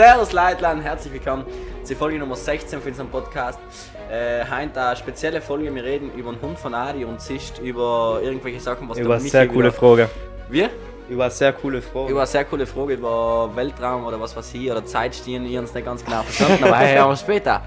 Servus Leitland, herzlich willkommen zur Folge Nummer 16 für unseren Podcast. Äh, heute eine spezielle Folge, wir reden über den Hund von Adi und Sicht über irgendwelche Sachen, was Über eine sehr coole wieder- Frage. Wie? Über eine sehr coole Frage. Über eine sehr coole Frage über Weltraum oder was weiß ich, oder Zeitstehen, ich hab's nicht ganz genau verstanden, aber hey, hören wir später.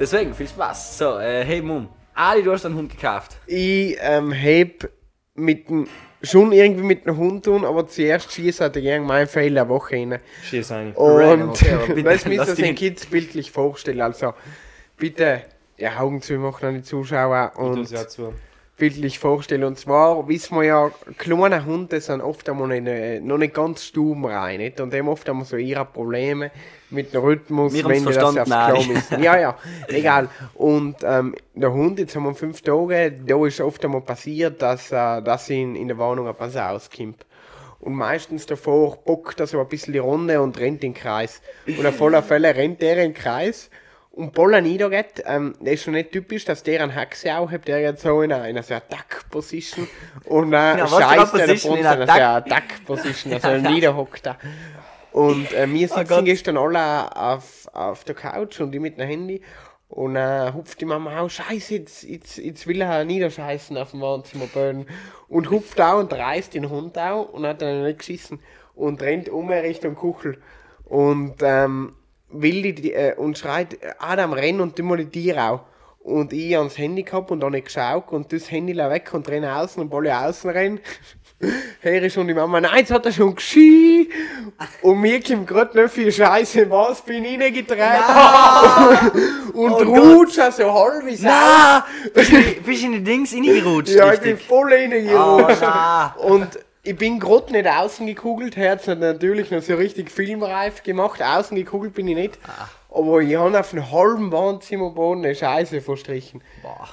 Deswegen, viel Spaß. So, äh, hey Mum, Adi, du hast einen Hund gekauft. Ich ähm, heb mit dem, schon irgendwie mit dem Hund tun, aber zuerst schieße hatte ich meinen Fehler der Woche rein. Schieß ein. Random, Und okay, bitte, das müsst ihr den Kids bildlich vorstellen. Also bitte die Augen zu machen an die Zuschauer und ja bildlich vorstellen. Und zwar wissen wir ja, kleine Hunde sind oft einmal in, noch nicht ganz stumm rein. Nicht? Und haben oft einmal so ihre Probleme mit dem Rhythmus, Wir wenn das aufs Klo müssen. Ja, ja, egal. Und ähm, der Hund, jetzt haben wir fünf Tage, da ist oft einmal passiert, dass, äh, dass ihn in der Wohnung ein Pass auskommt. Und meistens davor bockt er so ein bisschen die Runde und rennt in den Kreis. Und auf alle Fälle rennt er in den Kreis und Boller niedergeht. Ähm, das ist schon nicht typisch, dass der einen Haxe auch hat, der jetzt so in einer, in einer so Attack-Position und äh, Ja, scheißt er Position? In in einer Attack-Position, also er niederhockt da. Und äh, wir sitzen Gott. gestern alle auf, auf der Couch und ich mit dem Handy. Und äh, hupft die Mama auch, scheiße, jetzt, jetzt, jetzt will er niederscheißen auf dem Wohnzimmerboden. Und hupft auch und reißt den Hund auch und hat dann nicht geschissen. Und rennt um Richtung Kuchel. Und ähm, will die, äh, und schreit, Adam, renn und mal die Tiere auch. Und ich ans Handy gehabt und dann nicht geschaut und das Handy weg und renne außen und wolle außen rennen. Ich schon die Mama, nein, jetzt hat er schon geschrien. Und mir kommt gerade nicht viel Scheiße, was bin ich reingedreht. und Oh rutscht so halb wie Na, bist du in- bist in die Dings reingerutscht? Ja, ich bin richtig? voll Oh, reingerutscht. na. und ich bin gerade nicht außen gekugelt, Herz hat natürlich noch so richtig filmreif gemacht. Außen gekugelt bin ich nicht. Ah. Aber ich habe auf einem halben Wohnzimmerboden eine Scheiße verstrichen.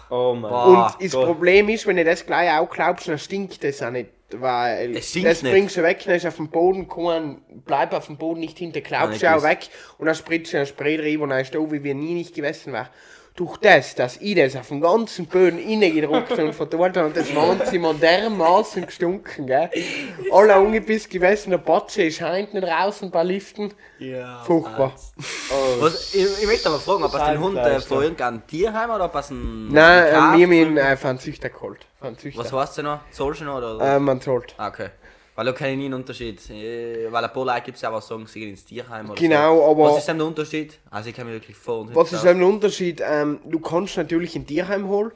Oh mein Boah. Und das Gott. Problem ist, wenn du das gleich auch glaubst, dann stinkt das auch nicht. Weil das nicht. bringst du weg, dann ist auf dem Boden gekommen, bleib auf dem Boden nicht hinter, glaubst nicht du auch weg und dann spritzt du ein Spray drüber und dann ist da, wie wir nie nicht gewesen war. Durch das, dass ich das auf den ganzen Böden reingedruckt und verdorrt habe und das Wohnzimmer dermaßen gestunken, gell. Alle ungebiss gewesen, der Batze ist heint nicht raus und ein paar Liften. Ja, Furchtbar. Was, ich, ich möchte aber fragen, ob du den Hund äh, von irgendeinem Tierheim oder ob du einen Nein, äh, wir haben ihn äh, von Züchter geholt. Von Züchter. Was heißt der noch? Noch? Oder? Äh, man zahlt. Ah, okay. Weil da kenne ich einen Unterschied. Äh, Weil ein paar Leute gibt es ja auch, sie gehen ins Tierheim oder Genau, so. aber- Was ist denn der Unterschied? Also ich kenne mich wirklich vor und Was ist eben der Unterschied? Ähm, du kannst natürlich ein Tierheim holen.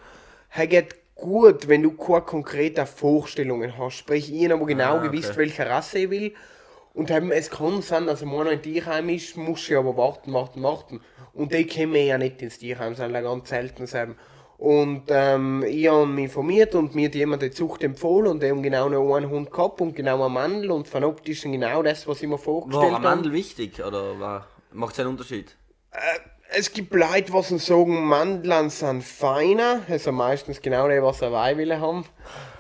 Er geht gut, wenn du keine konkreten Vorstellungen hast. Sprich, ich habe aber genau Ah, okay. gewusst, welche Rasse ich will. Und eben, es kann sein, dass einer ein Tierheim ist, muss ich aber warten, warten, warten. Und die kommen ja nicht ins Tierheim, ja ganz selten eben. Und ähm, ich habe mich informiert und mir hat jemand die Zucht empfohlen und die haben genau noch einen Hund gehabt und genau einen Mandel und von optischen genau das, was ich mir vorgestellt War ein habe. Mandel wichtig oder war, macht es einen Unterschied? Es gibt Leute, die sagen, Mandeln sind feiner. Also meistens genau die, was sie will haben.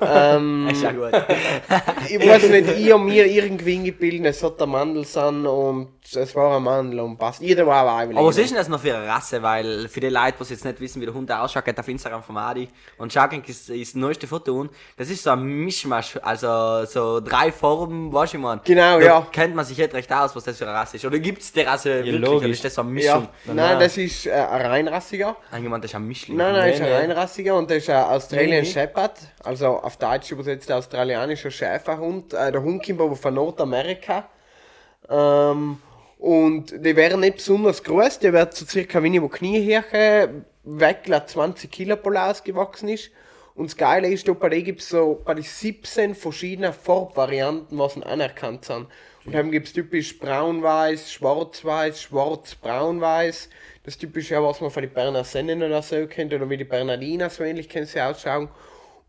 Ähm, Ist ja gut. ich weiß nicht, ich habe mir irgendwie eingebildet, es hat der Mandel sein und es war ein Mandel und passt. Jeder war ein Weibel. Aber was ist denn das noch für eine Rasse? Weil für die Leute, die jetzt nicht wissen, wie der Hund ausschaut, geht auf Instagram von Adi und schaut ist, ist das neueste Foto und das ist so ein Mischmasch, also so drei Farben, weißt du, man. Genau, da ja. kennt man sich nicht recht aus, was das für eine Rasse ist. Oder gibt es die Rasse wirklich? logisch. Oder ist das so eine Mischung? Ja, nein, das ist äh, ein reinrassiger. Eingemeint, das ist ein Mischling. Nein, nein, ist ein nee. reinrassiger und das ist ein Australian Nee. Shepherd, also auf Deutsch übersetzt ein australianischer Schäferhund. Äh, der Hund kommt aber von Nordamerika. Ähm, und die wären nicht besonders groß, der wird so circa wie wo Kniehirche weg, 20 Kilo ausgewachsen ist. Und das Geile ist, bei denen gibt es so bei den 17 verschiedene Farbvarianten, was anerkannt sind. Und dann gibt es typisch braun-weiß, schwarz-weiß, schwarz-braun-weiß. Das typische, was man von den Berner Sennen oder so kennt, oder wie die Bernardiner so ähnlich können sie ausschauen.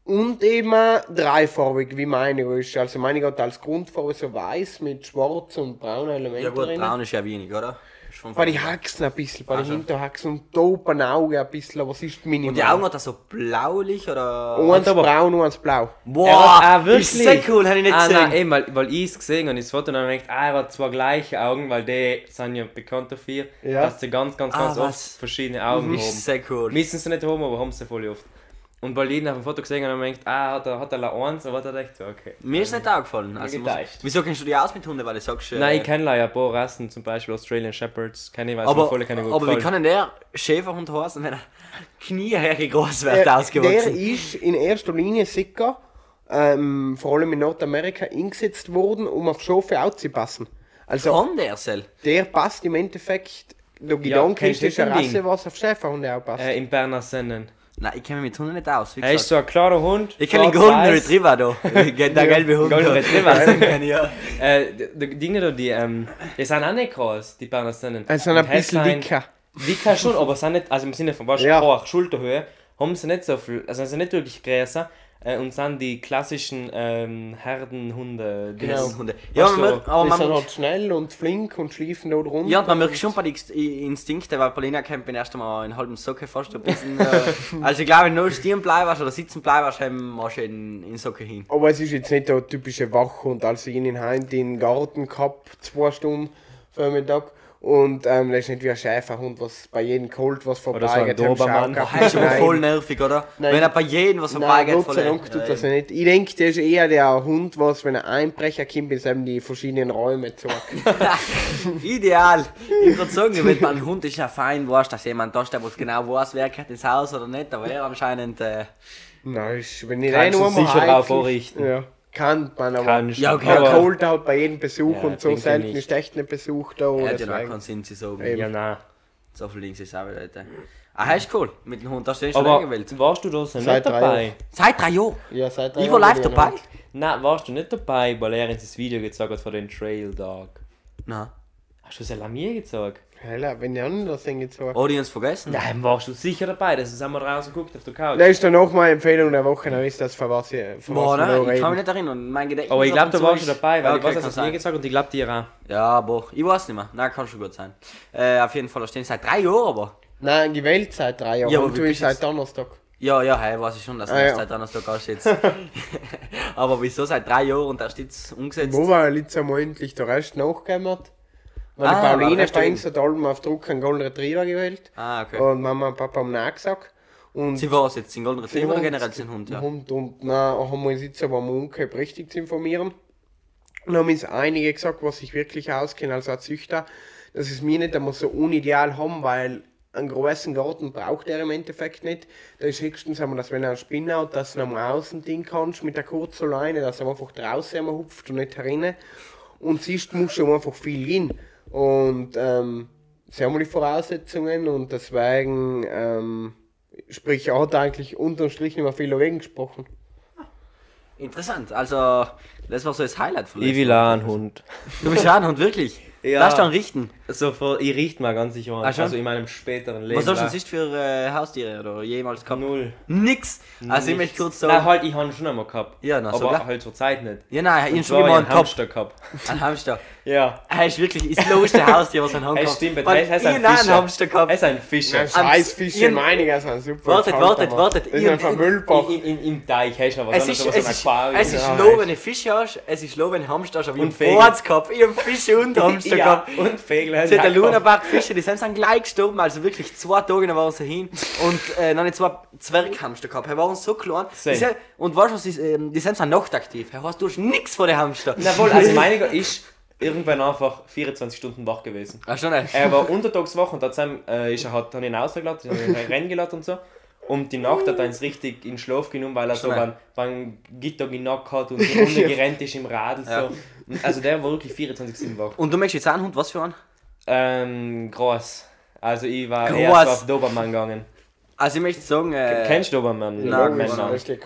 Und eben dreifarbig, wie meine ist. Also meine hat als Grundfarbe so weiß mit schwarz und braunen Elementen Ja gut, drin. braun ist ja wenig, oder? Bei den Haxen ein bisschen, bei den Also. Hinterhaxen und da oben Auge ein bisschen, aber es ist minimal. Und die Augen hat er so blaulich oder? Eins aber- braun und eins blau. Boah, ah, ist sehr cool, habe ich nicht ah, gesehen. Nein, eben, weil, weil ich es gesehen habe, das Foto dann gedacht, ah, er hat zwei gleiche Augen, weil die sind ja bekannt dafür, Ja. dass sie ganz, ganz, Ah, ganz was? oft verschiedene Augen haben. ist sehr cool. Müssen sie nicht haben, aber haben sie voll oft. Und weil jeden auf dem Foto gesehen hat und denkt, ah, hat er, hat er la eins, aber hat er echt so, okay. Mir ist nicht aufgefallen. Also, muss, wieso kennst du dich aus mit Hunden, weil du sagst... Äh, Nein, ich kenne ja ein paar Rassen, zum Beispiel Australian Shepherds, kenne ich, weil aber, voll keine gut aber wie kann denn der Schäferhund heißen, wenn er Knieherre groß wird, Äh, der ausgewachsen? ist in erster Linie sicher, ähm, vor allem in Nordamerika, eingesetzt worden, um auf Schafe aufzupassen. Also Kann der Sel? der passt im Endeffekt, der Gedanke kennst ist, du das ist eine? Rasse, was auf Schäferhunde aufpasst. Äh, im Berner Sennen. Nein, ich kenne mich mit Hunden nicht aus. Wie Er ist so ein klarer Hund. ich kenne den Golden. Retriever da. Der gelbe Hund. Golden. Retriever. Ja. Äh, die, die Dinge da, die, ähm, die sind auch nicht groß, die Berner Sennen. also ein Und bisschen dicker. Dicker schon, aber sind nicht, also im Sinne von was Ja. Schulterhöhe, haben sie nicht so viel, also sind nicht wirklich größer äh, und sind die klassischen ähm, Herdenhunde. die Genau. Hunde. Ja, Weißt man du, aber die sind man, halt schnell und flink und schliefen dort rum. ja, man merkt schon bei den Inst- Instinkten, weil Paulina kennt bin erst einmal in halbem Socke fast ein bisschen. Äh, also ich glaube, wenn du nur stehen bleibst oder sitzen bleibst, haben wir schon in, in Socke hin. Aber es ist jetzt nicht der typische Wachhund. Also ich habe ihn heim in den Garten gehabt, zwei Stunden Vormittag. Und ähm, das ist nicht wie ein Schäferhund, was bei jedem Colt was Oder so ein vorbeigeht. Dobermann. Das ist aber Nein. voll nervig, oder? Nein. Wenn er bei jedem was Nein, vorbeigeht, Gott voll sei Dank tut das ja nicht. Ich denke, der ist eher der Hund, was, wenn er Einbrecher kommt, bis eben die verschiedenen Räume zeigt. Ideal. Ich würde sagen, wenn man ein Hund ist ja fein, weißt, dass jemand da steht, der genau weiß, wer gehört ins Haus oder nicht, aber er anscheinend. Äh, Nein, ist, wenn ich du nur mal sicher auch vorrichten. Ja, kann man aber. Kannst Ja, du, okay, aber- Colt halt bei jedem Besuch Ja, und so selten ist echt ein Besuch da. Oder hat ja noch deswegen. keinen Sinn, sie sagen. Ja, nein. So viel links ist auch wieder. Leute. Ah, ist cool. Mit dem Hund hast du den schon Aber lange gewählt. warst du da so nicht Seit drei dabei? Jahren. Seit drei Jahren. Ja, seit drei Ich war Jahren live dabei. Nein, warst du nicht dabei, weil er uns das Video gezeigt hat von den Trail Dog? Nein. Hast du es ja mir gezeigt? Hella, wenn ich anders denke, so. Audience vergessen? Nein, warst du sicher dabei, das wir draußen geguckt auf der Couch. Das ist dann auch meine Empfehlung der Woche, dann wisst ihr, für was ich, für Boah, nein, ich kann mich reden. nicht erinnern. Mein Gedächtnis Aber ich glaube, da warst du ist- dabei, weil Ja, ich weiß, das hast du mir sein. gesagt und ich glaube dir auch. Ja, boah, ich weiß nicht mehr. Nein, kann schon gut sein. Äh, auf jeden Fall, da stehen seit drei Jahren aber. Nein, gewählt seit drei Jahren. Ja, aber und du bist jetzt- seit Donnerstag. Ja, ja, hey, weiß ich schon, dass Ah, er ja. seit Donnerstag aussteht. aber wieso seit drei Jahren und erst jetzt umgesetzt? Wo war jetzt einmal endlich der Rest nachgekommen? Weil Ah, Pauline Rest bei allem auf Druck einen Golden Retriever gewählt. Ah, okay. Und Mama und Papa haben Nein gesagt. Und Sie war es jetzt, den Golden Retriever oder generell den Hund, ja. Hund und na, haben wir uns jetzt aber am umgekehrt richtig zu informieren. Und haben uns einige gesagt, was sich wirklich auskennen, also ein Züchter, dass es mir nicht einmal so unideal haben, weil einen großen Garten braucht er im Endeffekt nicht. Da ist höchstens einmal, dass wenn er einen Spinner hat, dass du am außen Ding kannst mit der kurzen Leine, dass er einfach draußen einmal hupft und nicht herinnen. Und siehst, musst du einfach viel gehen. Und ähm, sie haben die Voraussetzungen und deswegen, ähm, sprich, er hat eigentlich unterm Strich nicht mehr viel dagegen gesprochen. Interessant, also das war so das Highlight von Ich will auch einen Hund. Du bist auch ein Hund, wirklich? Ja. Darfst du einen richten? So, vor, ich richte mal ganz sicher an. Ah, schon? also in meinem späteren Leben. Was hast du sonst für äh, Haustiere oder jemals gehabt? Null. Nix! Also ich möchte kurz Nein, sagen. halt, ich habe ihn schon einmal gehabt. Ja, na, aber sogar. halt zur Zeit nicht. Ja, nein, ich habe schon immer hab einen ich einen gehabt. Hamster gehabt. Ein Hamster. Ja. Er ist wirklich das lowste Haustier, was ein Hund Hey, hat. stimmt, er ist ein ich habe einen Fischer. Hamster Er gehabt. ist ein Fischer. Ja, scheiß Fische, ihr- meine sind super. Wartet, wartet, wartet. Das ist ein in, Im Teich hast du aber Es sonst ist, so es, ein ist, Aquarium. es ist Ja, low, wenn du Fische hast, es ist low, wenn du Hamster hast, aber ich Und habe. Boards gehabt, ich habe Fische und Hamster ja, gehabt. und Vögel. Hat der Lunabach Fische, die sind dann gleich gestorben, also wirklich zwei Tage dann waren sie hin und äh, dann zwei Zwerghamster gehabt, die waren so klein. Sind, und weißt du was, ist, ähm, die sind dann nachtaktiv, du hast nichts von den Hamster. Jawohl, also meiniger ist irgendwann einfach 24 Stunden wach gewesen. Ach schon? Er war untertags wach und hat äh, ist er hat dann ihn rennen gelassen und so. Und die Nacht hat er uns richtig in Schlaf genommen, weil er so Schnell. beim, beim Gitter genackt hat und die Runde gerannt ist im Radl. So. Ja. Also der war wirklich 24 Stunden wach. Und du möchtest jetzt einen Hund, was für einen? Ähm, groß. Also ich war Groß. erst auf Dobermann gegangen. Also ich möchte sagen, äh, Kennst du Dobermann? Nein, Logisch, Männer. das ist der.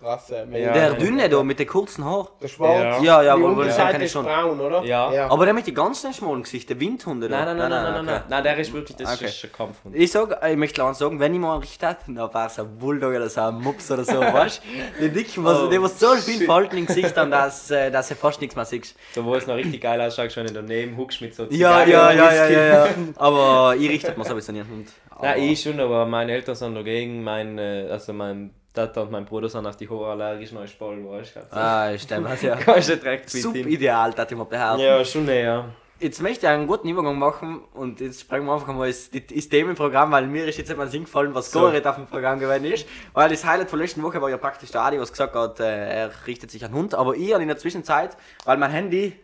Rasse. Ja. der dünne da mit den kurzen Haaren. Der Schwarz. Ja, ja, aber- aber das Unterseite kenn ich ist schon. braun, oder? Ja. Aber der mit den ganz schmalen Gesicht, der Windhunde da. Nein, nein, nein, nein, nein, nein, okay. nein, nein, der ist wirklich, das Okay. ist ein Kampfhund. Ich sag, ich möchte klar sagen, wenn ich mal einen Richter hat, dann war es ein Bulldog oder so ein Mups oder so, weißt du? Die Dicken, was, Oh, die was so viel Falten im Gesicht haben, dass, äh, dass du fast nichts mehr siehst. So, wo es noch richtig geil ausschaut, schon in daneben huckst mit so Ja, Zigarre ja, ja, ja, ja, ja. Aber ich richtet mir sowieso nicht einen Hund. Aber- Nein, ich schon, aber meine Eltern sind dagegen. Mein, äh, also mein Tata und mein Bruder sind auf die Haare allergisch, neue Spalten, weißt du? Also, Ah, stimmt, das ja. kannst du direkt ihm. Subideal, das ich mal behaupten. Ja, schon eher. jetzt möchte ich einen guten Übergang machen und jetzt sprengen wir einfach mal das, das Themenprogramm, weil mir ist jetzt einmal Sinn gefallen, was So. Goret auf dem Programm gewesen ist. Weil das Highlight von letzten Woche war ja praktisch der Adi, was gesagt hat, äh, er richtet sich an Hund. Aber ich in der Zwischenzeit, weil mein Handy,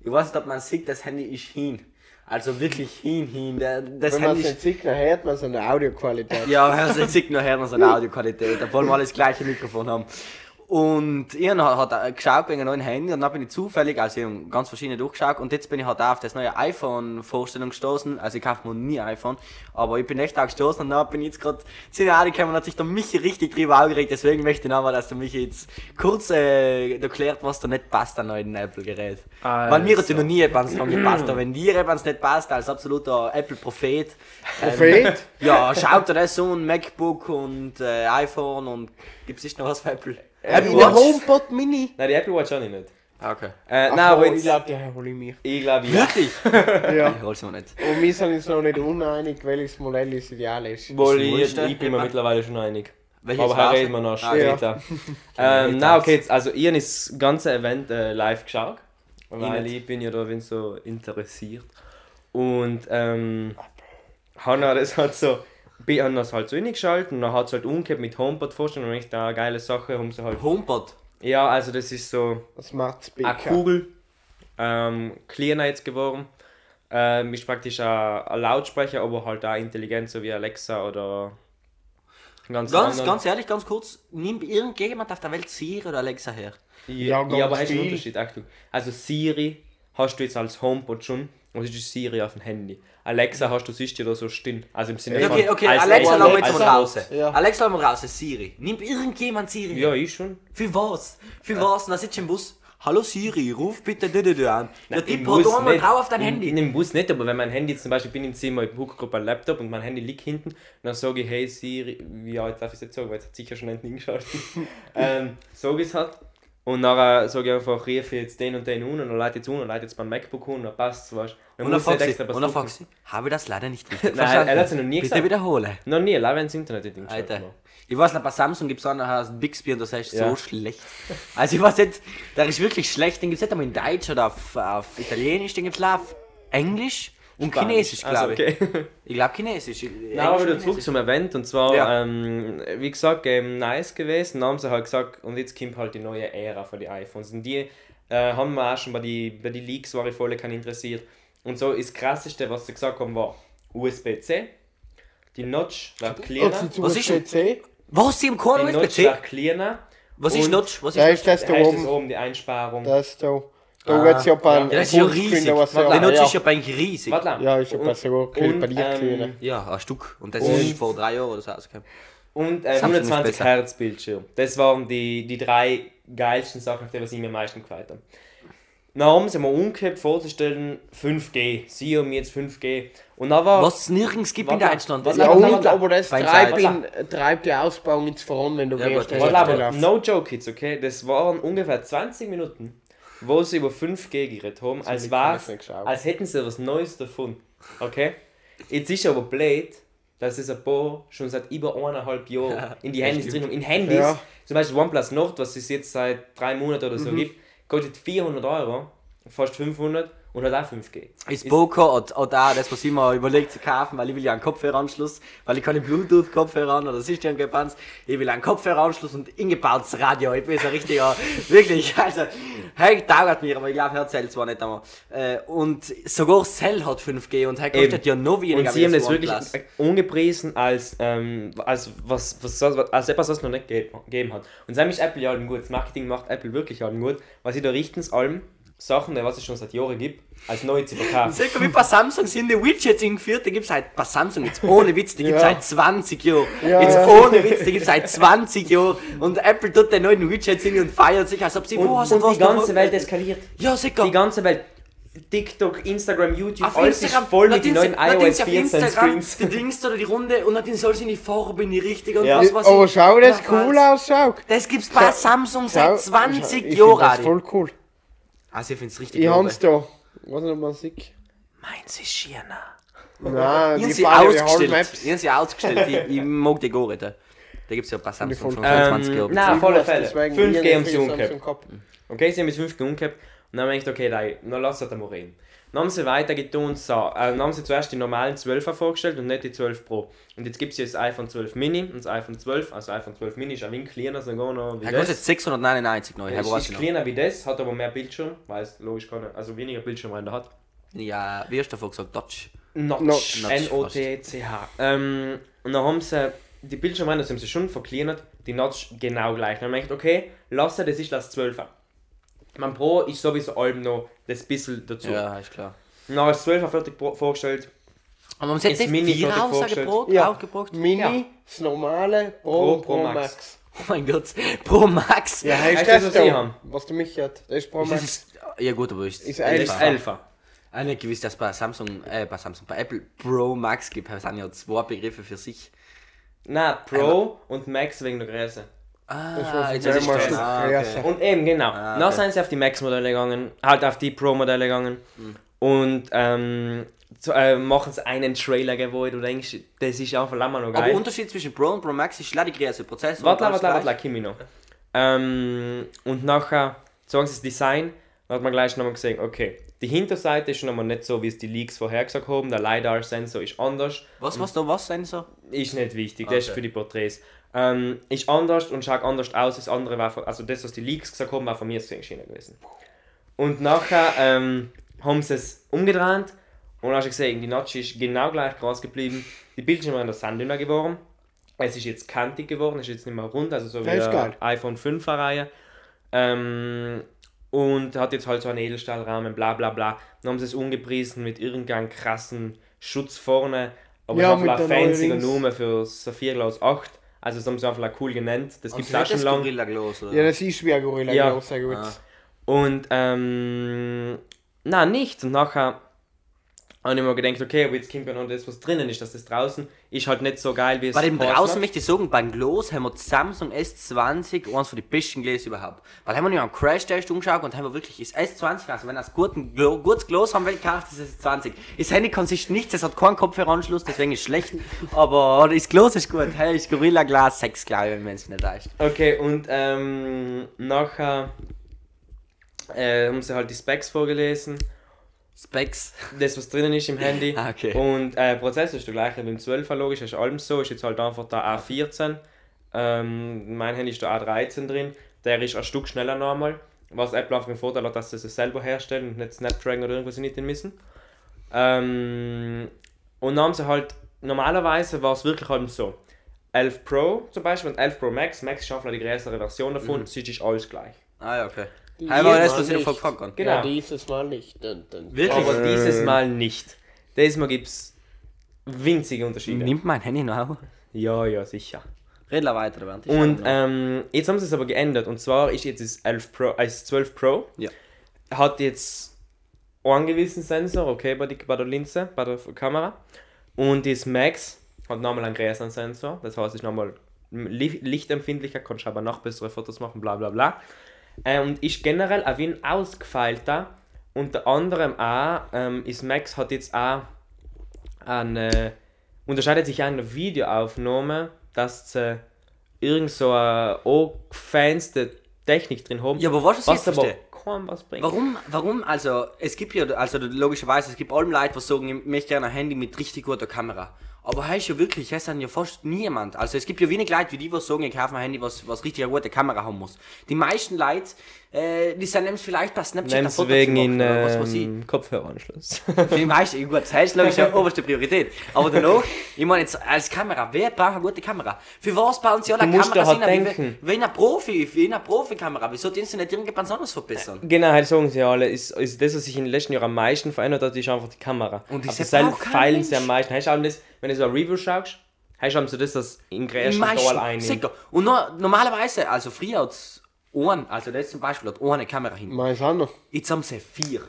ich weiß nicht, ob man sieht, das Handy ist hin. Also wirklich hin, hin. Der, das Wenn man es nicht sieht, dann hört man so eine Audioqualität. ja, also jetzt sieht nur her so eine Audioqualität, obwohl wir alle das gleiche Mikrofon haben. Und ich habe halt äh, geschaut wegen einem neuen Handy und dann bin ich zufällig, also ich habe ganz verschiedene durchgeschaut und jetzt bin ich halt auch auf das neue iPhone-Vorstellung gestoßen. Also ich kaufe mir nie iPhone, aber ich bin echt auch gestoßen und dann bin ich jetzt gerade zu der Adi gekommen und hat sich der Michi richtig drüber aufgeregt. Deswegen möchte ich nochmal, dass der Michi jetzt kurz äh, erklärt, was da nicht passt an neuen Apple-Gerät. Weil mir hat ja noch nie etwas dran gepasst, aber wenn dir etwas nicht passt, als absoluter Apple-Prophet, Prophet? ja, schaut dir das so ein MacBook und äh, iPhone und gibt es noch was für Apple? In der HomePod Mini. Nein, die Apple Watch habe ich nicht. Ah, Okay. Äh, Ach, nein, aber ich glaube, die hole ich mir. ich glaube, ja. Wirklich? Ja. Ich hol's mir nicht. Und wir sind uns noch nicht uneinig, welches Modell das ideal ist. Wohl, ich, ich bin mir mittlerweile schon einig. Welches aber hier reden wir noch Ah, später. ähm, nein, okay, jetzt, also ich habe das ganze Event äh, live geschaut, weil ich bin ja da wenn so interessiert. Und ähm, Hanna das hat so, wir haben das halt so reingeschaltet und dann hat es halt umgekehrt mit HomePod vorstellen und echt eine geile Sache, haben sie halt. HomePod. Ja, also das ist so Smart eine. Kugel, ähm, kleiner jetzt geworden. Ähm, ist praktisch ein, ein Lautsprecher, aber halt auch intelligent, so wie Alexa oder ganz Ganz, ganz ehrlich, ganz kurz, nimmt irgendjemand auf der Welt Siri oder Alexa her? Ja, Ja, ganz ja aber hast du einen viel. Unterschied? Achtung. Also Siri hast du jetzt als HomePod schon und das ist Siri auf dem Handy. Alexa hast du siehst ja da so stehen. Also im Sinne Okay, okay, als Alexa lassen wir jetzt mal raus. Ja. Alexa lassen wir raus, Siri. Nimmt irgendjemand Siri? Ja, ich schon. Für was? Für was? Und dann sitzt du im Bus. Hallo Siri, ruf bitte Dödödö an. Der Im Tipp Bus hat einmal nicht. drauf auf dein In- Handy. In dem Bus nicht, aber wenn mein Handy jetzt zum Beispiel bin im Zimmer, ich gucke gerade ein Laptop und mein Handy liegt hinten, dann sage ich, hey Siri, wie alt darf ich es jetzt sagen, weil jetzt hat sicher schon hinten hingeschaut. ähm, sage ich es halt. Und nachher sage ich einfach, rief jetzt den und den an und dann leite jetzt un und leite jetzt mein MacBook an und dann passt es, weißt du. Und dann fragt sie, habe das leider nicht richtig Nein, er hat's ja noch nie Bitte gesagt. wiederhole. Noch nie, allein wenn es Internet nicht Alter. hat. Ich weiß nicht, bei Samsung gibt es auch noch ein Bixby und das heißt Ja. so schlecht. Also ich weiß nicht, der ist wirklich schlecht, den gibt es nicht einmal in Deutsch oder auf, auf Italienisch, den gibt es auf Englisch und Chinesisch, glaube also, ich. okay. Ich glaube Chinesisch. Na, aber wieder zurück zum Event und zwar, Ja. ähm, wie gesagt, ähm, nice gewesen. Dann haben sie halt gesagt, und jetzt kommt halt die neue Ära für die iPhones. Und die äh, haben wir auch schon bei den bei die Leaks, war ich voll kein interessiert. Und so ist das krasseste, was sie gesagt haben, war USB-C. Die Notch war zum Was ist PC? Was, sie im Korn Die Notch USB-C? war kleiner. Was ist Notch? Was ist Da Notch? ist das Da da heißt es oben. oben die Einsparung. Das da. Da wird es ja bei einem Ja, das ist ja riesig. da was Warte, Der ja, ist ja eigentlich riesig. Ja, ist ja Bei dir ähm, kleiner. Ja, ein Stück. Und das Und- ist vor drei Jahren oder so rausgekommen. Und äh, Samsung ist 120 besser. Hertz Bildschirm. Das waren die, die drei geilsten Sachen, auf die was ich mir am meisten gefreut habe. Dann haben sie mal umgekehrt vorzustellen, 5G. Sie haben jetzt 5G. Und dann war. Was es nirgends gibt in Deutschland. Das Ja, und, warte. aber das treibt, ihn, treibt die Ausbau ins Voran, wenn du Ja, gehst. aber gelaufen. no joke jetzt, okay? Das waren ungefähr 20 Minuten, wo sie über 5G geredet haben, als, geschaut. als hätten sie was Neues davon. Okay? Jetzt ist aber blöd, dass es ein paar schon seit über eineinhalb Jahren in die Handys drin haben. In Handys, Ja. zum Beispiel OnePlus Nord, was es jetzt seit drei Monaten oder Mhm. so gibt, kostet 400 Euro, fast 500 und hat auch 5G. Ist Boko und, und auch das, was ich mir überlegt zu kaufen, weil ich will ja einen Kopfhöreranschluss, weil ich keine Bluetooth-Kopfhörer habe oder das ist ja ein gebannt. Ich will einen Kopfhöreranschluss und eingebautes Radio. Ich bin so ein richtiger, wirklich, also, hey, dauert mir, aber ich glaube, er zählt zwar nicht einmal. Äh, und sogar Cell hat 5G und er kostet Eben. ja noch weniger Und sie haben das wirklich ungepriesen als, ähm, als, was, was, als etwas, was es noch nicht ge- gegeben hat. Und sie haben mich Apple ja allem gut. Das Marketing macht Apple wirklich allem gut, weil sie da richten es allem Sachen, die was es schon seit Jahren gibt, als neu zu verkaufen. Sag mal, wie bei Samsung sind die Widgets eingeführt, die gibt's halt bei Samsung jetzt ohne Witz, die gibt's Ja. seit 20 Jahren. Ja, jetzt ja. ohne Witz, die gibt's seit 20 Jahren. Und Apple tut den neuen Widgets hin und feiert sich, als ob sie Und, was und was die ganze Welt eskaliert. Ja, sicher. Die ganze Welt. TikTok, Instagram, YouTube, auf alles Instagram, ist voll mit den neuen iOS sie auf 14 Instagram Screens. die Dings oder die Runde und dann soll sie in die Farbe, in die richtige und Ja. was was Aber ich- schau, das Na, cool was? ausschaut. Das gibt's bei Samsung Schau, seit 20 ich find Jahren. Das Adi. voll cool. Also ich find's richtig Ich cool. hab's da. Was nicht mal sick. Meins ist Schirner. Nein, die sie ja die ausgestellt. Hab sie ausgestellt. Ich, ich mag die gar nicht. Da gibt's ja bei Samsung voll schon cool. 25 Ähm, Jahre. nein, auf alle Fälle. Deswegen 5G ich haben sie umgehabt. Samsung gehabt. Okay, sie haben jetzt 5 umgehabt und dann habe ich gedacht, okay, nein, dann lass es mal reden. Dann haben sie weitergetan, so, äh, dann haben sie zuerst die normalen 12er vorgestellt und nicht die 12 Pro. Und jetzt gibt es ja das iPhone 12 Mini und das iPhone 12. Also iPhone 12 Mini ist ein wenig kleiner sogar noch wie Er das. kostet 699 neu. Es Ja, ist kleiner wie das, hat aber mehr Bildschirm, weil es logisch kann, also weniger Bildschirm in der hat. ja, wie hast du davor gesagt? Dodge. Notch. Notch. N-O-T-C-H. Ähm, und dann haben sie die Bildschirmränder haben sie schon verkleinert, die Notch genau gleich. Dann habe ich gedacht, okay, lasse das ist das 12er. Mein Pro ist sowieso allem noch das bisschen dazu. Ja, ist klar. Habe ich das 12er fertig pro- vorgestellt. Aber man jetzt Mini vier Aussagebrot? Ja. aufgebracht. Mini, Ja. das normale, Pro, Pro, Pro, Pro Max. Max. Oh mein Gott. Pro Max. Ja, Heißt das, das, was sie haben? was du mich hat. Das ist Pro Max. ist, ja gut, aber ist, Ist Das elf. ist Elfer. 11er. Ich nicht gewusst, dass es bei Samsung, äh, bei Samsung, bei Apple Pro Max gibt. Das sind ja zwei Begriffe für sich. Nein, Pro und Max wegen der Größe. Ah, jetzt ist mal es ein ah, okay. Und eben, genau. Ah, Dann okay. sind sie auf die Max-Modelle gegangen, halt auf die Pro-Modelle gegangen. Und ähm, so, äh, machen sie einen Trailer gewollt. Du denkst, das ist einfach immer noch Aber geil. der Unterschied zwischen Pro und Pro Max ist leider die Größe. Prozessor. Warte, warte, warte, warte, Kimi noch. Ähm, und nachher sagen sie das Design, dann hat man gleich nochmal gesehen, okay, die Hinterseite ist schon einmal nicht so, wie es die Leaks vorher gesagt haben. Der LiDAR-Sensor ist anders. Was, was da, was Sensor? Ist nicht wichtig, das ist Okay. für die Porträts. Ähm, ist anders und schaut anders aus. Das andere war, von, also das, was die Leaks gesagt haben, war von mir China gewesen. Und nachher ähm, haben sie es umgedreht und hast du gesehen, die Notch ist genau gleich groß geblieben. Die Bildschirmränder sind dünner geworden. Es ist jetzt kantig geworden, ist jetzt nicht mehr rund, also so wie Das ist der iPhone 5er Reihe. Ähm, und hat jetzt halt so einen Edelstahlrahmen, bla bla bla. Dann haben sie es umgepriesen mit irgendeinem krassen Schutz vorne, aber Ja, es ein neuen fancy. Nummer für Saphir Glass 8. Also das haben sie einfach cool genannt. Das gibt es auch schon lange. Gorilla Gloss, oder? Ja, das ist wie ein Gorilla, Ja. ja. sehr gut. Ah. Und ähm, na nicht. Und nachher habe ich mir gedacht, okay, aber jetzt kommt ja noch das, was drinnen ist, dass das draußen ist halt nicht so geil, wie es Bei dem draußen hat. möchte ich sagen, beim Gloss haben wir das Samsung S20, eines von den besten Gläser überhaupt. Weil haben wir ja einen Crash-Test umgeschaut und haben wir wirklich das S20, also wenn ein guten gutes Gloss haben will, kauft das S20. Das Handy kann sich nichts, es hat keinen Kopfhöreranschluss, deswegen ist es schlecht. Aber das Gloss ist gut. Hey, ist Gorilla Glas 6, glaube ich, wenn es nicht reicht. Okay, und ähm, nachher äh, haben sie halt die Specs vorgelesen. Specs. Das, was drinnen ist im Handy. Ah, okay. Und äh, Prozessor ist der gleiche wie im 12er, logisch, ist allem so. Ist jetzt halt einfach der A14. Ähm, mein Handy ist der A13 drin. Der ist ein Stück schneller normal. Was Apple einfach den Vorteil hat, dass sie es selber herstellen und nicht Snapdragon oder irgendwas nicht müssen. Ähm, und dann haben sie halt, normalerweise war es wirklich halt so. 11 Pro zum Beispiel und 11 Pro Max. Max ist einfach die größere Version davon, sonst ist alles gleich. Ah ja, okay. Ich nicht. davon gefragt habe. Genau. Ja, dieses Mal nicht. Dann, dann. Wirklich? Aber dieses Mal nicht. Dieses Mal gibt es winzige Unterschiede. Nimmt mein Handy noch? Ja, ja, sicher. Red mal weiter, während ich Und schaue. ähm, jetzt haben sie es aber geändert. Und zwar ist jetzt das 11 Pro, äh, das 12 Pro. Ja. Hat jetzt einen gewissen Sensor, okay, bei, die, bei der Linse, bei der Kamera. Und das Max hat nochmal einen größeren Sensor. Das heißt, es ist nochmal li- lichtempfindlicher, kannst aber noch bessere Fotos machen, bla bla bla. Äh, und ist generell ein wenig ausgefeilter. Unter anderem auch, ähm, ist Max hat jetzt auch eine, unterscheidet sich auch in der Videoaufnahme, dass sie irgend so eine angefeinste Technik drin haben. Ja, aber was, was jetzt aber kaum was bringt. Warum, warum, also, es gibt ja, also logischerweise, es gibt allem Leute, die sagen, ich möchte gerne ein Handy mit richtig guter Kamera. Aber heißt ja wirklich, es sind ja fast niemand. Also es gibt ja wenig Leute wie die, die sagen, ich kaufe ein Handy, was, was richtig eine gute Kamera haben muss. Die meisten Leute, äh, die sind nämlich vielleicht bei Snapchat Nimm's Foto wegen in oder was weiß ich. ähm, Kopfhöreranschluss. Die meisten, gut, das heißt logisch ja oberste Priorität. Aber danach, ich meine jetzt als Kamera, wer braucht eine gute Kamera? Für was bauen sie alle Du Kameras halt hin? denken. Wie, wie in einer Profi, wie in einer Profikamera. Wieso tun sie nicht irgendwas anderes verbessern? genau, halt sagen sie alle, ist, ist das, was sich in den letzten Jahren am meisten verändert hat, ist einfach die Kamera. Und braucht kein feilen sie am meisten. Hast du auch das, wenn du so ein Review schaust, hast du haben sie das, das in größten Tal ein. sicher. Und no, normalerweise, also früher hat es einen, also das zum Beispiel hat eine Kamera hin. Meins auch noch. Jetzt haben sie vier.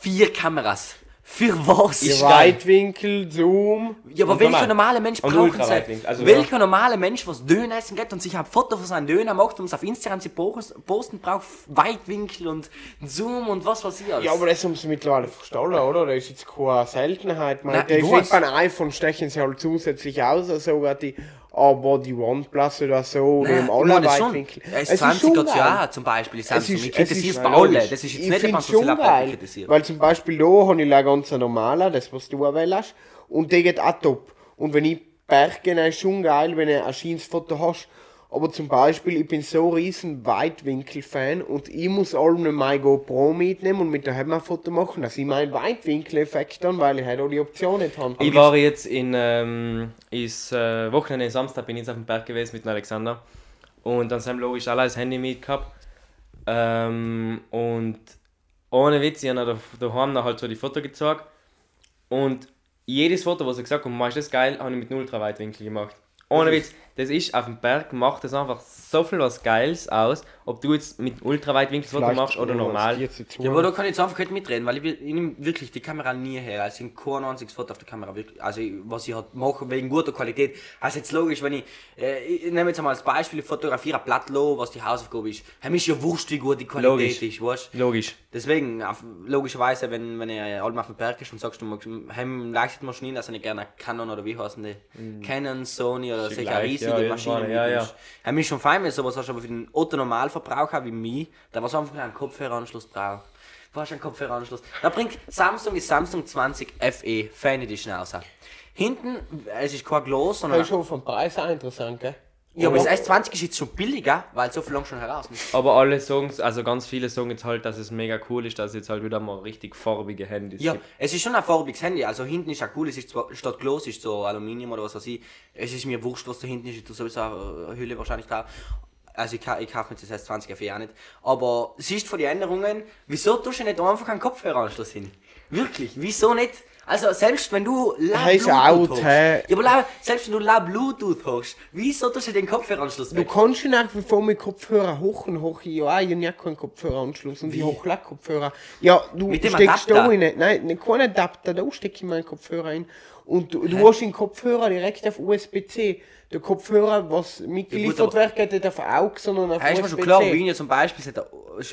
Vier Kameras. Für was? Ist. Weitwinkel, Zoom. Ja, aber welcher normal. normale Mensch Und braucht Ultraweitwinkel, also Welcher normale Mensch, was Döner essen geht und sich ein Foto von seinem Döner macht und es auf Instagram zu posten, braucht Weitwinkel und Zoom und was weiß ich alles. Ja, aber das haben sie mittlerweile verstanden, oder? Das ist jetzt keine Seltenheit. Man, Nein, ich ist weiß. beim iPhone stechen sie halt zusätzlich aus, also sogar die aber die OnePlus oder so, die haben alle Nein, das schon. Weitwinkel. S20 hat ja zum Beispiel Samsung. ich kritisiere es bei allen. Das ist jetzt ich nicht etwas, was ich geil, kritisiert. Weil zum Beispiel da habe ich einen ganz normalen, das was du auch wählst, und der geht auch top. Und wenn ich Bergen ist schon geil, wenn du ein schönes Foto hast. Aber zum Beispiel, ich bin so riesen Weitwinkel-Fan und ich muss allem meine GoPro mitnehmen und mit der Hammer ein Foto machen, dass ich meinen Weitwinkel-Effekt dann, weil ich halt auch die Option nicht habe. Ich war jetzt in ähm, ist, äh, Wochenende Samstag bin ich jetzt auf dem Berg gewesen mit dem Alexander und dann haben wir logisch alle das Handy mit gehabt ähm, und ohne Witz, ich habe da daheim noch halt so die Foto gezeigt und jedes Foto, was er gesagt hat, ist das geil, habe ich mit Ultraweitwinkel gemacht. Ohne Witz, das ist auf dem Berg, macht das einfach so viel was Geiles aus, ob du jetzt mit Ultraweitwinkelfoto machst oder normal. 40 zu Ja, aber da kann ich jetzt einfach nicht mitreden, weil ich, ich nehme wirklich die Kamera nie her. Also ich kein einziges Foto auf der Kamera. Wirklich, also ich, was ich halt mache, wegen guter Qualität. Also jetzt logisch, wenn ich, äh, ich nehme jetzt einmal als Beispiel, ich fotografiere ein Blattlo, was die Hausaufgabe ist. Hem ist ja wurscht, wie gut die Qualität Logisch. ist, weißt Logisch. Deswegen, auf, logischerweise, wenn, wenn ihr allem auf dem Berg ist und sagst, du magst, hem leuchtet mir schon hin, dass er nicht gerne Canon oder wie heißen die? Canon, Sony oder Ist solche gleich, riesige ja, ja, Maschinen. ja, ja. Hem ist schon fein, wenn du sowas hast, aber für den Otto-Normalverbraucher wie mich, der was einfach einen Kopfhöreranschluss braucht. Du hast einen Kopfhöreranschluss. Da bringt Samsung die Samsung 20 FE, Fan Edition raus. Hinten, es ist kein Glas, Das sondern. ist schon vom Preis auch interessant, gell? Ja, aber das S20 ist jetzt schon billiger, weil so viel lang schon heraus ist. Aber alle sagen, also ganz viele sagen jetzt halt, dass es mega cool ist, dass es jetzt halt wieder mal richtig farbige Handys Ja, gibt. es ist schon ein farbiges Handy. Also hinten ist auch cool, es ist zwar statt Glas ist so Aluminium oder was weiß ich. Es ist mir wurscht, was da hinten ist. Tue sowieso eine Hülle wahrscheinlich drauf. Also ich, ich kaufe mir das S20 FE auch nicht. Aber siehst von den Änderungen, wieso tust du nicht einfach einen Kopfhöreranschluss hin? Wirklich, wieso nicht? Also selbst wenn du La Bluetooth out, hast, ja, aber selbst wenn du La Bluetooth hast, wieso tust du den Kopfhöreranschluss Du weg? kannst ihn nach wie vor mit Kopfhörer hoch und hoch. Ja, ich habe ja keinen Kopfhöreranschluss und die Hochlack-Kopfhörer. Ja, du Mit dem steckst da Adapter? rein. Nein, nicht kein Adapter, da stecke ich meinen Kopfhörer ein. Und du, du hast den Kopfhörer direkt auf USB-C. Der Kopfhörer, was mitgeliefert aber- wird, geht nicht auf AUX, sondern auf Ja, ist mir USB-C. schon klar, wie ich ja zum Beispiel,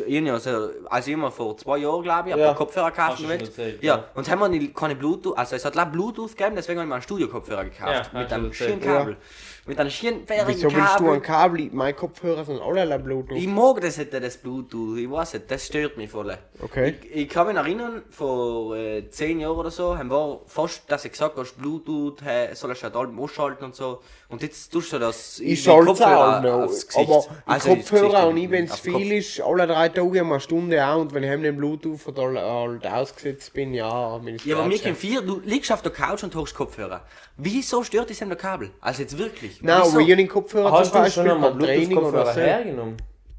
ja, also, also immer vor zwei Jahren, glaube ich, habe Ja. ich Kopfhörer gekauft. Erzählt, ja. ja. und haben wir keine Bluetooth, also es hat leider Bluetooth gegeben, deswegen habe ich mir einen Studio-Kopfhörer gekauft. Ja, mit einem schönen Kabel. Mit einem schönen, fährigen Wieso willst du ein Kabel. Meine Kopfhörer sind alle Bluetooth. Ich mag das nicht, das Bluetooth, ich weiß nicht, das stört mich voll. Okay. Ich, ich kann mich erinnern, vor äh, zehn Jahren oder so, haben wir fast, dass ich gesagt hast, Bluetooth, hey, soll ich halt allem ausschalten und so. Und jetzt tust du das Ich schalte es auch noch. aufs Gesicht. Aber Also Kopfhörer und ich, wenn es Kopf. viel ist, alle drei Tage eine Stunde auch. Und wenn ich den Bluetooth oder halt ausgesetzt bin, ja, bin ich Ja, aber mir vier, du liegst auf der Couch und hast Kopfhörer. Wieso stört dich denn der Kabel? Also jetzt wirklich. Nein, Wieso? aber ich habe den Kopfhörer Hast zum du schon einmal Bluetooth-Kopfhörer so. hergenommen?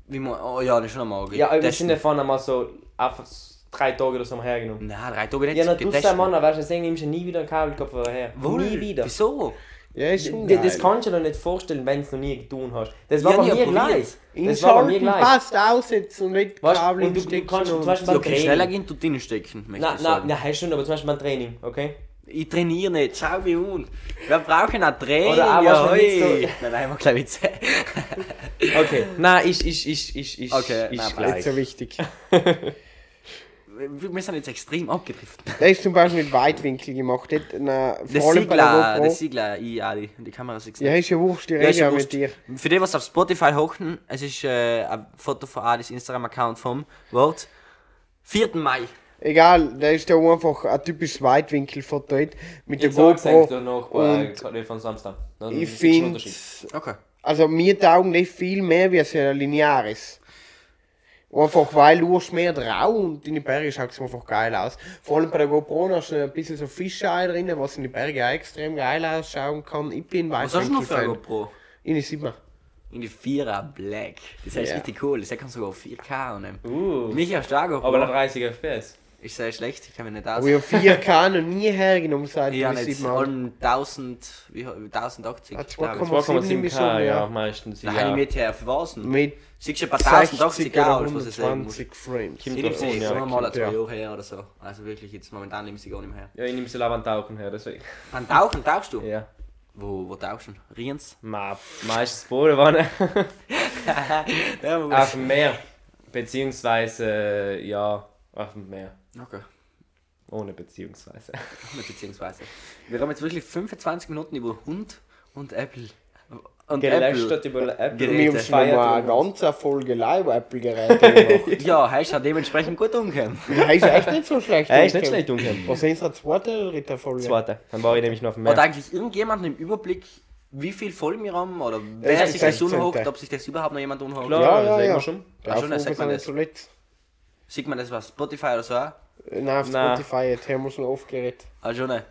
Wie man, oh ja, das ist schon einmal Ja, im Das- Sinne von einmal so einfach drei Tage oder so mal hergenommen. Nein, drei Tage nicht. Ja, na, du sagst Mann, weißt du, deswegen nimmst du nie wieder einen Kabelkopfhörer her. Wohl, Nie wieder. Wieso? Ja, ist schon. Das kannst du dir nicht vorstellen, wenn du es noch nie getan hast. Das war Ja, bei mir gleich. Das war bei mir gleich. passt aussetzen und nicht Weißt, Kabel und du, du stecken kannst und- zum Beispiel So beim kann Training. schneller gehen, du drinnen stecken, möchte Nein, ich nein, sagen. nein, hast schon, aber zum Beispiel beim Training, okay? Ich trainiere nicht, schau wie und. Wir brauchen ein Training. Oder auch, ja, nicht hoi. so- Nein, nein, gleich Witze. Okay. nein, ich, ich, ich, ich, ich, Okay, ich nein, Nicht gleich. so wichtig. Wir sind jetzt extrem abgedriftet. Der ist zum Beispiel mit Weitwinkel gemacht. Dort, na, Der Siegler, der Siegler, ich, ja, die, Kamera ist extrem. Ja, ist ja wurscht, die ist ja mit dir. Für die, was auf Spotify hocken, es ist äh, ein Foto von Adis Instagram-Account vom Wort. 4. Mai. Egal, da ist da einfach ein typisches Weitwinkelfoto mit der Jetzt sag GoPro. du noch Und äh, von Samstag. Das ich ist finde, Unterschied. Okay. also mir taugen die viel mehr wie ein lineares. Einfach weil du hast mehr drauf und in den Bergen schaut es einfach geil aus. Vor allem bei der GoPro hast du ein bisschen so Fischei drin, was in den Bergen auch extrem geil ausschauen kann. Ich bin Was hast du noch für eine. GoPro? In die Siebener. In die 4er Black. Das heißt Ja. richtig cool. Das kann sogar auf 4K nehmen. Uh, Mich hast du auch GoPro. aber nach 30 FPS. Ist sehr schlecht, ich kann mich nicht aus. Aber ich habe 4K noch nie hergenommen seit Siebener. allem 1000, wie, 1080. Ah, glaub ich. 2,7 2,7K, schon, ja, ja. meistens. Nein, Ja. ich mit her, für was denn? Mit Siehst du ein paar 60 1080 oder aus, was ich sagen muss. 120 Frames. Ich nehme sie ja, ja, mal ein zwei ja. Jahre her oder so. Also wirklich, jetzt momentan nehme ich sie gar nicht mehr her. Ja, ich nehme sie beim Tauchen her, deswegen. An Tauchen tauchst du? Ja. Wo, wo tauchst du? Riens? Ma, meistens Bodenwanne. Ja, auf dem Meer. Beziehungsweise, ja, auf dem Meer. Okay. Ohne beziehungsweise. Beziehungsweise. Wir haben jetzt wirklich 25 Minuten über Hund und Apple. Und gelästert Apple. über Apple. Geräte. Wir Feiert mal eine ganze Folge Live-Apple-Geräte machen. Ja, heißt ja dementsprechend gut umgehen. Ja, ist echt nicht so schlecht. Ist nicht umgekommen. schlecht umgekommen. Was sind unsere zweite oder dritte Folge? Zweite. Dann war ich nämlich noch auf dem Hat Meer. eigentlich irgendjemand im Überblick, wie viel Folgen wir haben? Oder wer Ja, sich das 16. unhockt, ob sich das überhaupt noch jemand unhockt? Klar, Ja, das ja, sehen ja. wir schon. Ja, schon, das sagt ist man das. Sieht man das auf Spotify oder so? auch? Nein, auf Nein. Spotify, jetzt haben wir schon aufgeregt. Also ne.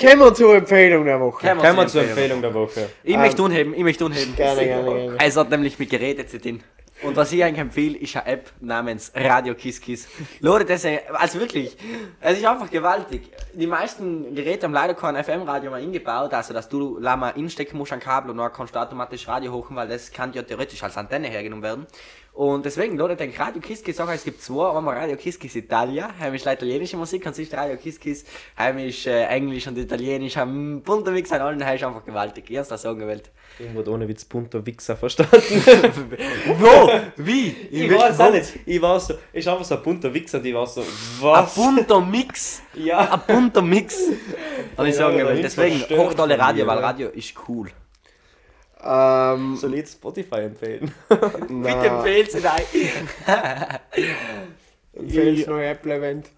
Kommen wir zur Empfehlung der Woche. Kommen wir zur Empfehlung der Woche. Ich möchte unheben, ich möchte unheben. Gerne, gerne, gerne. Es hat nämlich mit Geräten zu tun. Und was ich eigentlich empfehle, ist eine App namens Radio Kiss Kiss. Leute, das ist, also wirklich, es ist einfach gewaltig. Die meisten Geräte haben leider kein FM-Radio mehr eingebaut, also dass du Lama instecken musst an Kabel und dann kannst du automatisch Radio hochen, weil das kann ja theoretisch als Antenne hergenommen werden. Und deswegen, Leute, denkt Radio Kiss Kiss, auch, es gibt zwei, einmal Radio Kiss Kiss Italia, heim ist italienische Musik, und sonst Radio Kiss Kiss, heim ist äh, Englisch und Italienisch, haben bunter Mix an allen, heim ist einfach gewaltig. Ich hab's das so gewählt. Irgendwo ohne Witz bunter Wichser verstanden. Wo? Wie? ich weiß auch nicht. Ich war so, ist einfach so ein bunter Wichser, die war so, Ein was? bunter Mix. Ja. Ein bunter Mix. Habe ich sagen Ja, Deswegen, hocht alle Radio, weil? Radio ist cool. Ähm, jetzt Spotify empfehlen? na, empfehlst du dein. empfehlst du noch Apple-Event?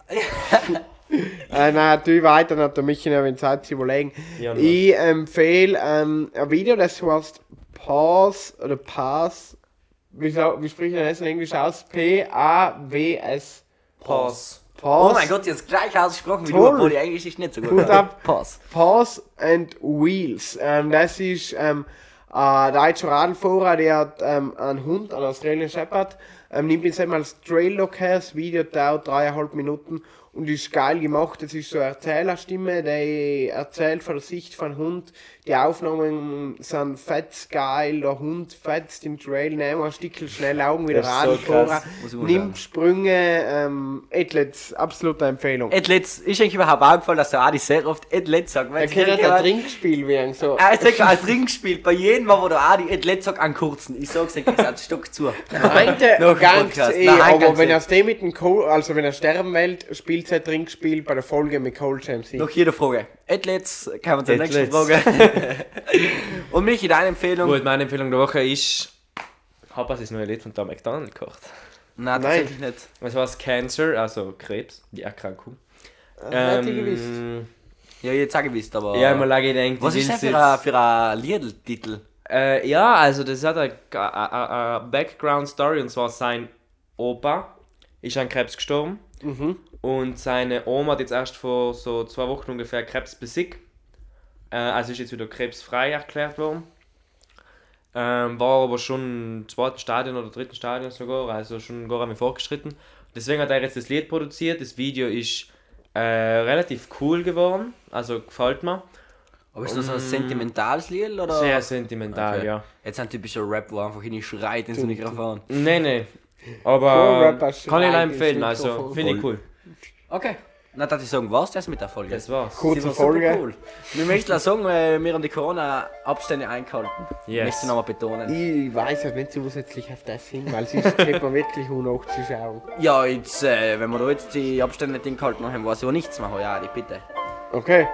äh, nein, tu weiter, dann hat der Michi noch Zeit zu überlegen. Ja, ich empfehle ähm, ein Video, das heißt Pause oder Pass. Wie, wie spricht man das in Englisch aus? P-A-W-S. Pause. Pause. Oh mein Gott, jetzt gleich ausgesprochen wie du, Toll. obwohl die Englisch ist nicht so gut. Hut ab. Pass. Pause and Wheels. Ähm, das ist ähm, ein deutscher Radlfahrer, der hat ähm, einen Hund, einen Australian Shepherd, ähm, nimmt ihn einmal als Trail-Lock her. Das Video dauert dreieinhalb Minuten und ist geil gemacht. Das ist so eine Erzählerstimme, die erzählt von der Sicht von Hund. Die Aufnahmen sind fetz geil. Der Hund fetzt im Trail, nimmt ein Stückchen schnell Augen wie der Das ist so nimmt Sprünge. Ähm, Athletes, absolute Empfehlung. Edletz, ist eigentlich überhaupt aufgefallen, dass der Adi sehr oft Edletz sagt. Er kennt ein Trinkspiel werden. So. Er sagt ein Trinkspiel. Bei jedem Mal, wo der Adi Edletz sagt, an kurzen. Ich sag's dir, gesagt, Stock zu. Noch ein ganz eh, aber wenn eh. er den mit dem also wenn er sterben will, spielt sein Trinkspiel bei der Folge mit Cole James. Noch jede Frage. Edletz, kann man zur nächsten. Frage. Und Michi, deine Empfehlung? Gut, meine Empfehlung der Woche ist, habe das neue Lied von Tom McDonald gekocht. Nein, Nein. tatsächlich nicht. Es war Cancer, also Krebs, die Erkrankung. hätte ich gewusst. Ähm, Ja, jetzt sag ich wisst, aber. ja, mal lange gedacht, Was ist das für ein, für ein Liedl-Titel? Äh, ja, also das hat eine, eine, eine Background Story und zwar sein Opa ist an Krebs gestorben und seine Oma hat jetzt erst vor so zwei Wochen ungefähr Krebs besiegt. Äh, also ist jetzt wieder krebsfrei erklärt worden. Ähm, war aber schon im zweiten Stadion oder dritten Stadion sogar, also schon gar einmal fortgeschritten. Deswegen hat er jetzt das Lied produziert. Das Video ist äh, relativ cool geworden, also gefällt mir. Aber ist das so ein sentimentales Lied oder? Sehr sentimental, Okay. ja. Jetzt ein typischer Rap, wo einfach hin schreit ins Mikrofon. Nee, nee. Aber Rapper kann ich empfehlen, also finde ich cool. Okay. Na, darf ich sagen, was das mit der Folge? Das war's. Kurze war Folge. Cool. Wir möchten auch sagen, wir haben die Corona-Abstände eingehalten. Yes. Möchte ich nochmal betonen. Ich weiß halt nicht zusätzlich auf das hin, weil es ist man wirklich unachzuschauen. Ja, jetzt, äh, wenn wir da jetzt die Abstände nicht eingehalten haben, weiß ich auch nichts mehr. Ja, die bitte. Okay.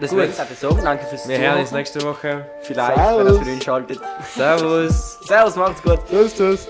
Deswegen darf ich sagen, danke fürs Wir hören uns nächste Woche. Vielleicht, Servus. wenn ihr es wieder einschaltet. Servus. Servus, macht's gut. Tschüss, tschüss.